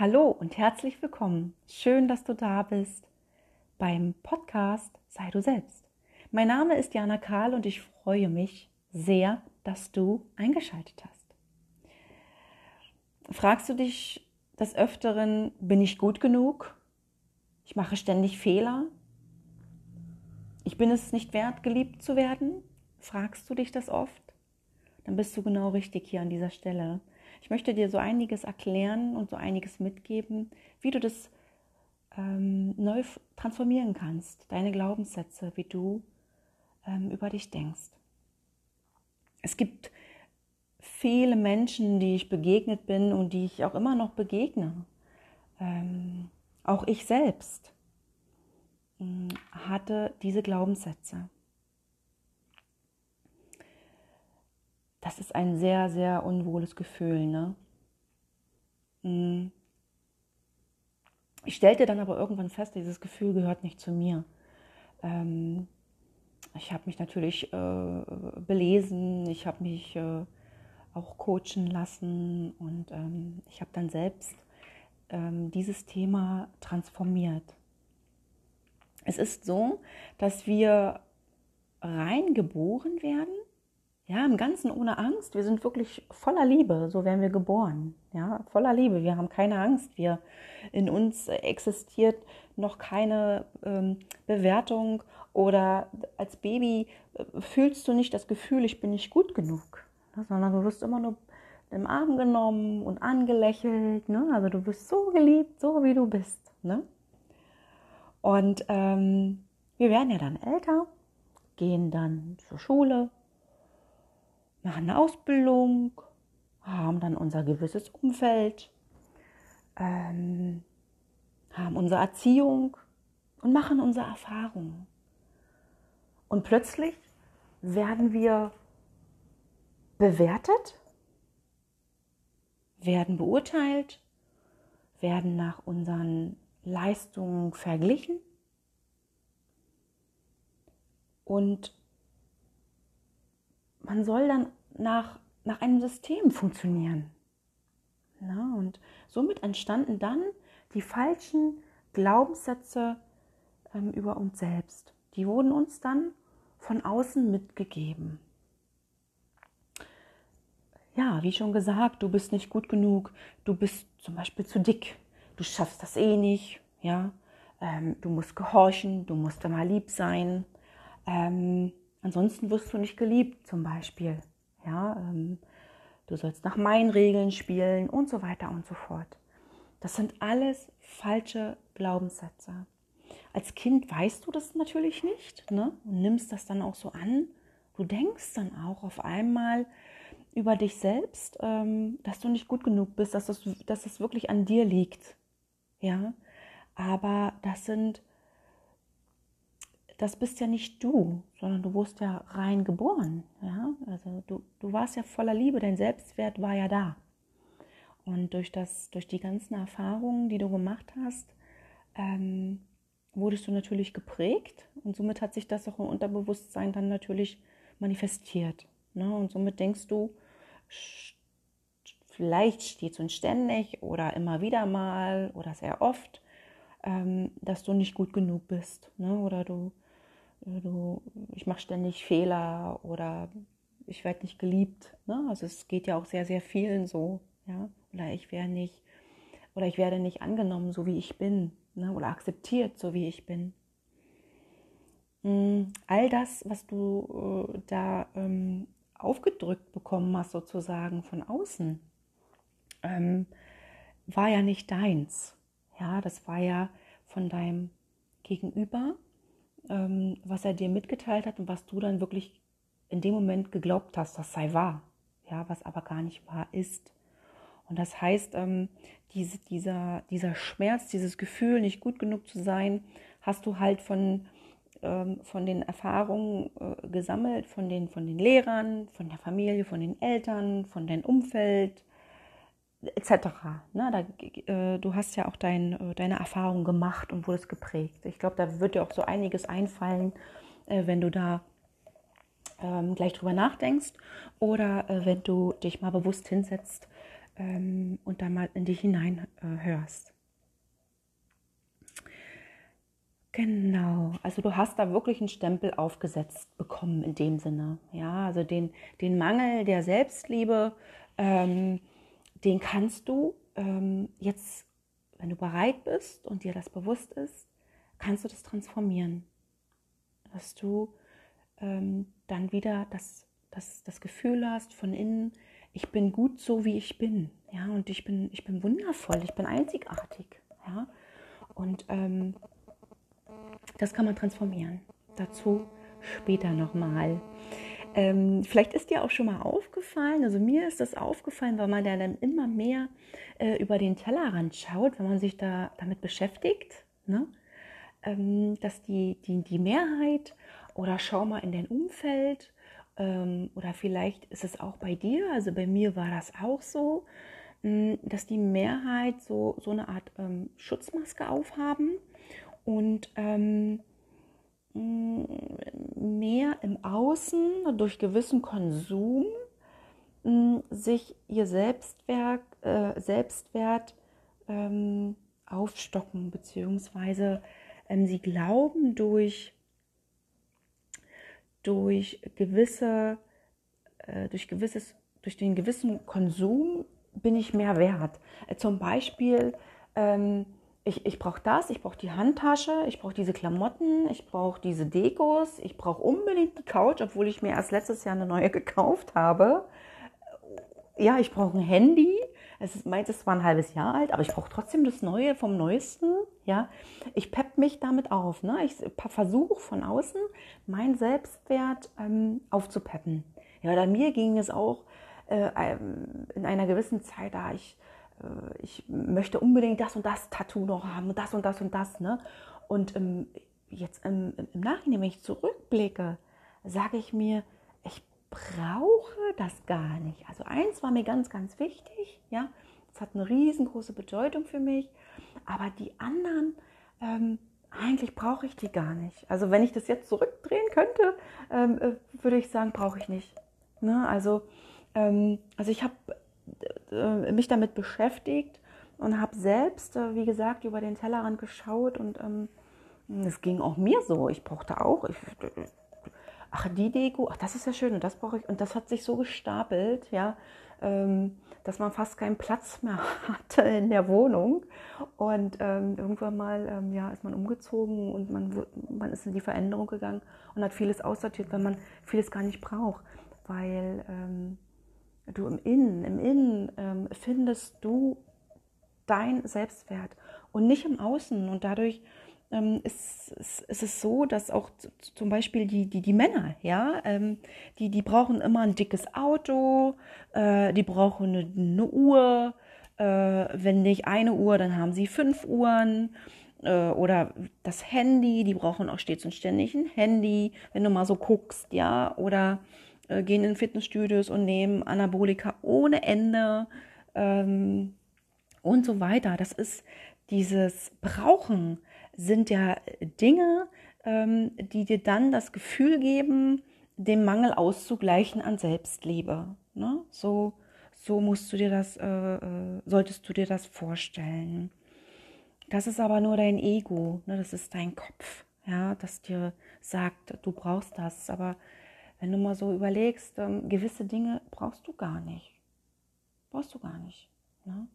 Hallo und herzlich willkommen. Schön, dass du da bist beim Podcast Sei du selbst. Mein Name ist Jana Karl und ich freue mich sehr, dass du eingeschaltet hast. Fragst du dich des Öfteren, bin ich gut genug? Ich mache ständig Fehler. Ich bin es nicht wert, geliebt zu werden? Fragst du dich das oft? Dann bist du genau richtig hier an dieser Stelle. Ich möchte dir so einiges erklären und so einiges mitgeben, wie du das ähm, neu transformieren kannst, deine Glaubenssätze, wie du ähm, über dich denkst. Es gibt viele Menschen, die ich begegnet bin und die ich auch immer noch begegne. Ähm, auch ich selbst mh, hatte diese Glaubenssätze. Das ist ein sehr, sehr unwohles Gefühl. Ne? Mm. Ich stellte dann aber irgendwann fest, dieses Gefühl gehört nicht zu mir. Ähm, ich habe mich natürlich äh, belesen, ich habe mich äh, auch coachen lassen und ähm, ich habe dann selbst ähm, dieses Thema transformiert. Es ist so, dass wir reingeboren werden ja, im Ganzen ohne Angst. Wir sind wirklich voller Liebe, so werden wir geboren. Ja, voller Liebe. Wir haben keine Angst. Wir in uns existiert noch keine ähm, Bewertung oder als Baby äh, fühlst du nicht das Gefühl, ich bin nicht gut genug, ne? sondern du wirst immer nur im Arm genommen und angelächelt. Ne? Also du wirst so geliebt, so wie du bist. Ne? Und ähm, wir werden ja dann älter, gehen dann zur Schule, machen eine Ausbildung, haben dann unser gewisses Umfeld, ähm, haben unsere Erziehung und machen unsere Erfahrungen. Und plötzlich werden wir bewertet, werden beurteilt, werden nach unseren Leistungen verglichen und man soll dann nach, nach einem System funktionieren. Na, und somit entstanden dann die falschen Glaubenssätze ähm, über uns selbst. Die wurden uns dann von außen mitgegeben. Ja, wie schon gesagt, du bist nicht gut genug, du bist zum Beispiel zu dick, du schaffst das eh nicht, ja, ähm, du musst gehorchen, du musst immer lieb sein, ähm, ansonsten wirst du nicht geliebt zum Beispiel. Ja, ähm, du sollst nach meinen Regeln spielen und so weiter und so fort. Das sind alles falsche Glaubenssätze. Als Kind weißt du das natürlich nicht ne? und nimmst das dann auch so an. Du denkst dann auch auf einmal über dich selbst, ähm, dass du nicht gut genug bist, dass es, dass es wirklich an dir liegt. Ja, aber das sind das bist ja nicht du, sondern du wurdest ja rein geboren. Ja? Also du, du warst ja voller Liebe, dein Selbstwert war ja da. Und durch, das, durch die ganzen Erfahrungen, die du gemacht hast, ähm, wurdest du natürlich geprägt und somit hat sich das auch im Unterbewusstsein dann natürlich manifestiert. Ne? Und somit denkst du, vielleicht stets und ständig oder immer wieder mal oder sehr oft, ähm, dass du nicht gut genug bist ne? oder du du, ich mache ständig Fehler oder ich werde nicht geliebt. Ne? Also es geht ja auch sehr, sehr vielen so, ja. Oder ich werde nicht, oder ich werde nicht angenommen, so wie ich bin, ne? oder akzeptiert, so wie ich bin. Mm, all das, was du äh, da ähm, aufgedrückt bekommen hast, sozusagen von außen, ähm, war ja nicht deins. Ja, das war ja von deinem Gegenüber was er dir mitgeteilt hat und was du dann wirklich in dem Moment geglaubt hast, das sei wahr, ja, was aber gar nicht wahr ist. Und das heißt, ähm, diese, dieser, dieser Schmerz, dieses Gefühl, nicht gut genug zu sein, hast du halt von, ähm, von den Erfahrungen äh, gesammelt, von den, von den Lehrern, von der Familie, von den Eltern, von deinem Umfeld, etc. Ne, da, äh, du hast ja auch dein, äh, deine Erfahrung gemacht und wurdest geprägt. Ich glaube, da wird dir auch so einiges einfallen, äh, wenn du da ähm, gleich drüber nachdenkst oder äh, wenn du dich mal bewusst hinsetzt ähm, und da mal in dich hinein äh. Genau, also du hast da wirklich einen Stempel aufgesetzt bekommen in dem Sinne. Ja, also den, den Mangel der Selbstliebe, ähm, den kannst du ähm, jetzt, wenn du bereit bist und dir das bewusst ist, kannst du das transformieren. Dass du ähm, dann wieder das, das, das Gefühl hast von innen, ich bin gut so, wie ich bin. Ja, und ich bin, ich bin wundervoll, ich bin einzigartig. Ja, und ähm, das kann man transformieren. Dazu später nochmal. Ähm, vielleicht ist dir auch schon mal aufgefallen, also mir ist das aufgefallen, weil man da dann immer mehr äh, über den Tellerrand schaut, wenn man sich da damit beschäftigt, ne? ähm, dass die, die, die Mehrheit oder schau mal in dein Umfeld ähm, oder vielleicht ist es auch bei dir, also bei mir war das auch so, mh, hm, dass die Mehrheit so, so eine Art ähm, Schutzmaske aufhaben und ähm, mehr im Außen durch gewissen Konsum sich ihr Selbstwerk, äh, Selbstwert ähm, aufstocken, beziehungsweise ähm, sie glauben durch, durch gewisse, äh, durch gewisses, durch den gewissen Konsum bin ich mehr wert. Äh, zum Beispiel ähm, ich, ich brauche das, ich brauche die Handtasche, ich brauche diese Klamotten, ich brauche diese Dekos, ich brauche unbedingt die Couch, obwohl ich mir erst letztes Jahr eine neue gekauft habe. Ja, ich brauche ein Handy. Es ist meint, es war ein halbes Jahr alt, aber ich brauche trotzdem das Neue vom Neuesten. Ja, ich pepp mich damit auf. Ne? Ich versuche von außen meinen Selbstwert ähm, aufzupeppen. Ja, bei mir ging es auch äh, in einer gewissen Zeit, da ich ich möchte unbedingt das und das Tattoo noch haben, das und das und das. Ne? Und ähm, jetzt im, im Nachhinein, wenn ich zurückblicke, sage ich mir, ich brauche das gar nicht. Also eins war mir ganz, ganz wichtig, ja, das hat eine riesengroße Bedeutung für mich, aber die anderen, ähm, eigentlich brauche ich die gar nicht. Also wenn ich das jetzt zurückdrehen könnte, ähm, äh, würde ich sagen, brauche ich nicht. Ne? Also, ähm, also ich habe äh, mich damit beschäftigt und habe selbst, äh, wie gesagt, über den Tellerrand geschaut und ähm, es ging auch mir so. Ich brauchte auch, ich, ach, die Deko, ach, das ist ja schön und das brauche ich. Und das hat sich so gestapelt, ja, ähm, dass man fast keinen Platz mehr hatte in der Wohnung. Und ähm, irgendwann mal, ähm, ja, ist man umgezogen und man, man ist in die Veränderung gegangen und hat vieles aussortiert, weil man vieles gar nicht braucht. Weil ähm, du im Innen, im Innen ähm, findest du dein Selbstwert und nicht im Außen. Und dadurch ähm, ist, ist, ist, es so, dass auch zum Beispiel die, die, die Männer, ja, ähm, die, die brauchen immer ein dickes Auto, äh, die brauchen eine, eine Uhr, äh, wenn nicht eine Uhr, dann haben sie fünf Uhren. Äh, oder das Handy, die brauchen auch stets und ständig ein Handy, wenn du mal so guckst, ja, oder äh, gehen in Fitnessstudios und nehmen Anabolika ohne Ende ähm, und so weiter. Das ist dieses Brauchen sind ja Dinge, ähm, die dir dann das Gefühl geben, den Mangel auszugleichen an Selbstliebe. Ne? So, so musst du dir das, äh, äh, solltest du dir das vorstellen. Das ist aber nur dein Ego, ne? das ist dein Kopf, ja, das dir sagt, du brauchst das. Aber wenn du mal so überlegst, ähm, gewisse Dinge brauchst du gar nicht. Brauchst du gar nicht. Ne?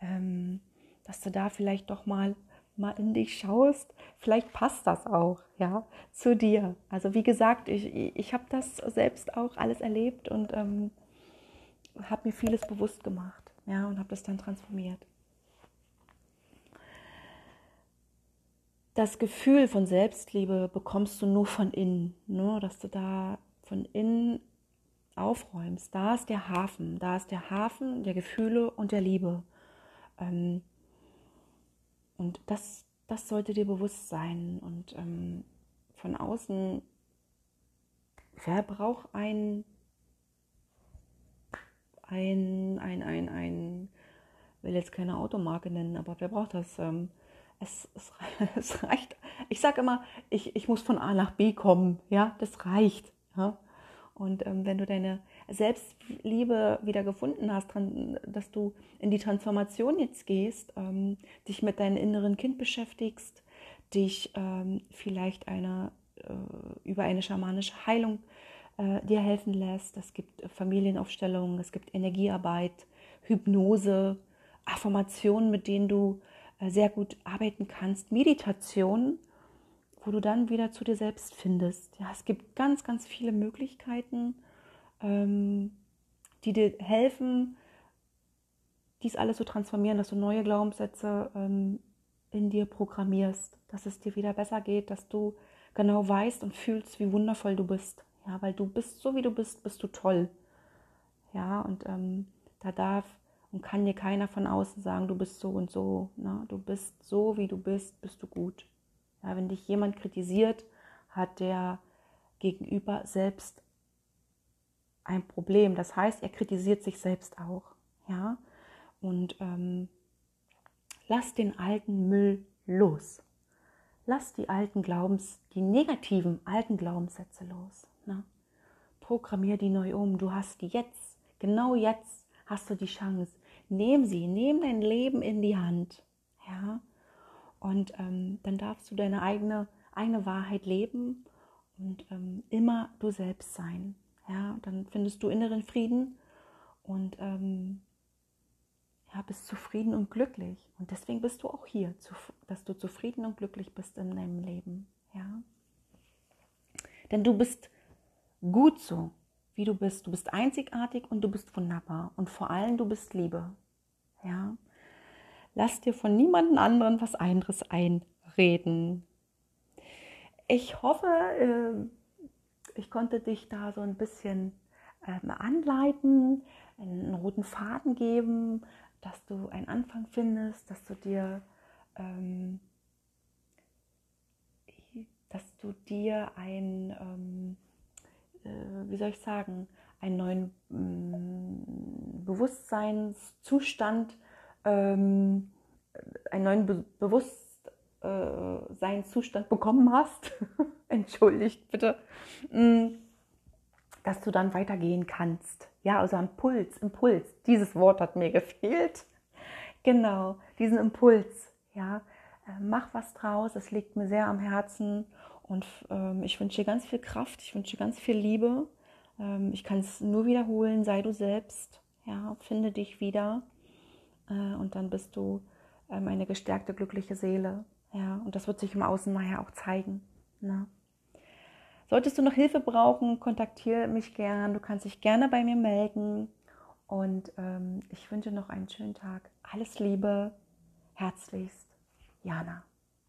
Ähm, dass du da vielleicht doch mal mal in dich schaust, vielleicht passt das auch, ja, zu dir. Also wie gesagt, ich, ich habe das selbst auch alles erlebt und ähm, habe mir vieles bewusst gemacht, ja, und habe das dann transformiert. Das Gefühl von Selbstliebe bekommst du nur von innen, nur ne? dass du da von innen aufräumst, da ist der Hafen, da ist der Hafen der Gefühle und der Liebe. Ähm, und das, das sollte dir bewusst sein. Und ähm, von außen, wer braucht ein, ein, ein, ein, ein, will jetzt keine Automarke nennen, aber wer braucht das? Ähm, es, es, es, reicht. Ich sage immer, ich, ich muss von A nach B kommen. Ja, das reicht. Ja? Und ähm, wenn du deine Selbstliebe wieder gefunden hast, dass du in die Transformation jetzt gehst, ähm, dich mit deinem inneren Kind beschäftigst, dich ähm, vielleicht eine, äh, über eine schamanische Heilung äh, dir helfen lässt. Es gibt Familienaufstellungen, es gibt Energiearbeit, Hypnose, Affirmationen, mit denen du äh, sehr gut arbeiten kannst, Meditation, wo du dann wieder zu dir selbst findest. Ja, es gibt ganz, ganz viele Möglichkeiten, ähm, die dir helfen, dies alles zu transformieren, dass du neue Glaubenssätze ähm, in dir programmierst, dass es dir wieder besser geht, dass du genau weißt und fühlst, wie wundervoll du bist. Ja, weil du bist so wie du bist, bist du toll. Ja, und ähm, da darf und kann dir keiner von außen sagen, du bist so und so. Ne? Du bist so, wie du bist, bist du gut. Ja, wenn dich jemand kritisiert, hat der Gegenüber selbst ein Problem. Das heißt, er kritisiert sich selbst auch. Ja? Und ähm, lass den alten Müll los. Lass die alten Glaubens, die negativen alten Glaubenssätze los. Ne? Programmier die neu um. Du hast die jetzt, genau jetzt hast du die Chance. Nehm sie, nimm dein Leben in die Hand. Ja? Und ähm, dann darfst du deine eigene, eigene Wahrheit leben und ähm, immer du selbst sein. Ja? dann findest du inneren Frieden und ähm, ja, bist zufrieden und glücklich. Und deswegen bist du auch hier, dass du zufrieden und glücklich bist in deinem Leben. Ja? Denn du bist gut so wie du bist. Du bist einzigartig und du bist wunderbar. Und vor allem, du bist Liebe. Ja. Lass dir von niemandem anderen was anderes einreden. Ich hoffe, äh, ich konnte dich da so ein bisschen ähm, anleiten, einen roten Faden geben, dass du einen Anfang findest, dass du dir, ähm, dass du dir ein ähm, äh, wie soll ich sagen, einen neuen mm, Bewusstseinszustand, ähm, einen neuen Be Bewusstseinszustand bekommen hast. Entschuldigt bitte. Mm, dass du dann weitergehen kannst. Ja, also Impuls, Impuls. Dieses Wort hat mir gefehlt. Genau, diesen Impuls. Ja, äh, mach was draus. Es liegt mir sehr am Herzen und ähm, ich wünsche dir ganz viel Kraft, ich wünsche dir ganz viel Liebe. Ähm, ich kann es nur wiederholen, sei du selbst, ja, finde dich wieder. Äh, und dann bist du ähm, eine gestärkte, glückliche Seele. Ja, und das wird sich im Außen nachher auch zeigen. Ne? Solltest du noch Hilfe brauchen, kontaktiere mich gern. Du kannst dich gerne bei mir melden. Und ähm, ich wünsche noch einen schönen Tag. Alles Liebe, herzlichst, Jana.